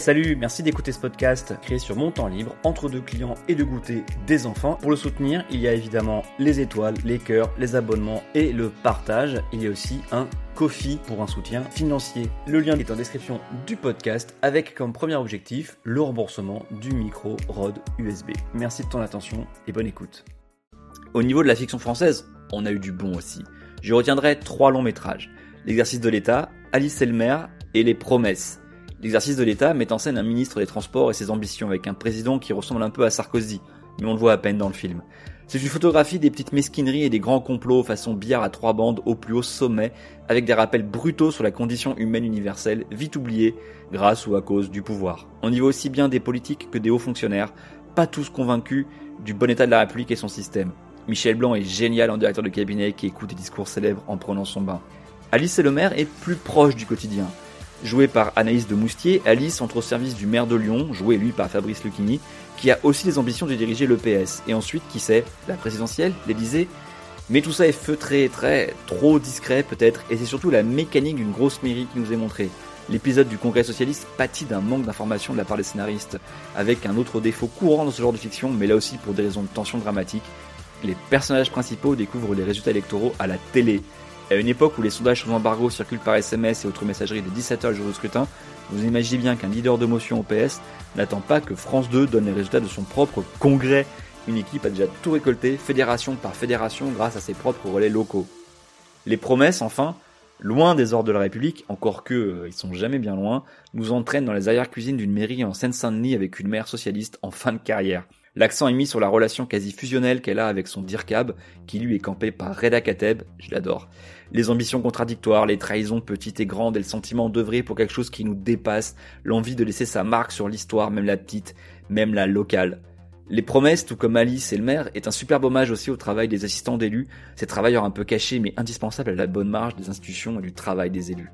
Salut, merci d'écouter ce podcast créé sur mon temps libre, entre deux clients et de goûter des enfants. Pour le soutenir, il y a évidemment les étoiles, les cœurs, les abonnements et le partage. Il y a aussi un Kofi pour un soutien financier. Le lien est en description du podcast avec comme premier objectif le remboursement du micro ROD USB. Merci de ton attention et bonne écoute. Au niveau de la fiction française, on a eu du bon aussi. Je retiendrai trois longs métrages. L'exercice de l'État, Alice Elmer et Les Promesses. L'exercice de l'État met en scène un ministre des Transports et ses ambitions avec un président qui ressemble un peu à Sarkozy, mais on le voit à peine dans le film. C'est une photographie des petites mesquineries et des grands complots façon billard à trois bandes au plus haut sommet, avec des rappels brutaux sur la condition humaine universelle, vite oubliée, grâce ou à cause du pouvoir. On y voit aussi bien des politiques que des hauts fonctionnaires, pas tous convaincus du bon état de la République et son système. Michel Blanc est génial en directeur de cabinet qui écoute des discours célèbres en prenant son bain. Alice et le maire est plus proche du quotidien. Jouée par Anaïs de Moustier, Alice entre au service du maire de Lyon, joué lui par Fabrice Lucchini, qui a aussi les ambitions de diriger le PS. Et ensuite, qui sait, la présidentielle, l'Elysée. Mais tout ça est feutré, très trop discret peut-être, et c'est surtout la mécanique d'une grosse mairie qui nous est montrée. L'épisode du Congrès socialiste pâtit d'un manque d'informations de la part des scénaristes, avec un autre défaut courant dans ce genre de fiction, mais là aussi pour des raisons de tension dramatique. Les personnages principaux découvrent les résultats électoraux à la télé, à une époque où les sondages sous embargo circulent par SMS et autres messageries dès 17h le jour du scrutin, vous imaginez bien qu'un leader de motion au PS n'attend pas que France 2 donne les résultats de son propre congrès. Une équipe a déjà tout récolté, fédération par fédération, grâce à ses propres relais locaux. Les promesses, enfin, loin des ordres de la République, encore que euh, ils sont jamais bien loin, nous entraînent dans les arrière-cuisines d'une mairie en Seine-Saint-Denis avec une maire socialiste en fin de carrière. L'accent est mis sur la relation quasi fusionnelle qu'elle a avec son Dirkab, qui lui est campé par Reda Kateb, je l'adore. Les ambitions contradictoires, les trahisons petites et grandes et le sentiment d'œuvrer pour quelque chose qui nous dépasse, l'envie de laisser sa marque sur l'histoire, même la petite, même la locale. Les promesses, tout comme Alice et le maire, est un superbe hommage aussi au travail des assistants d'élus, ces travailleurs un peu cachés mais indispensables à la bonne marge des institutions et du travail des élus.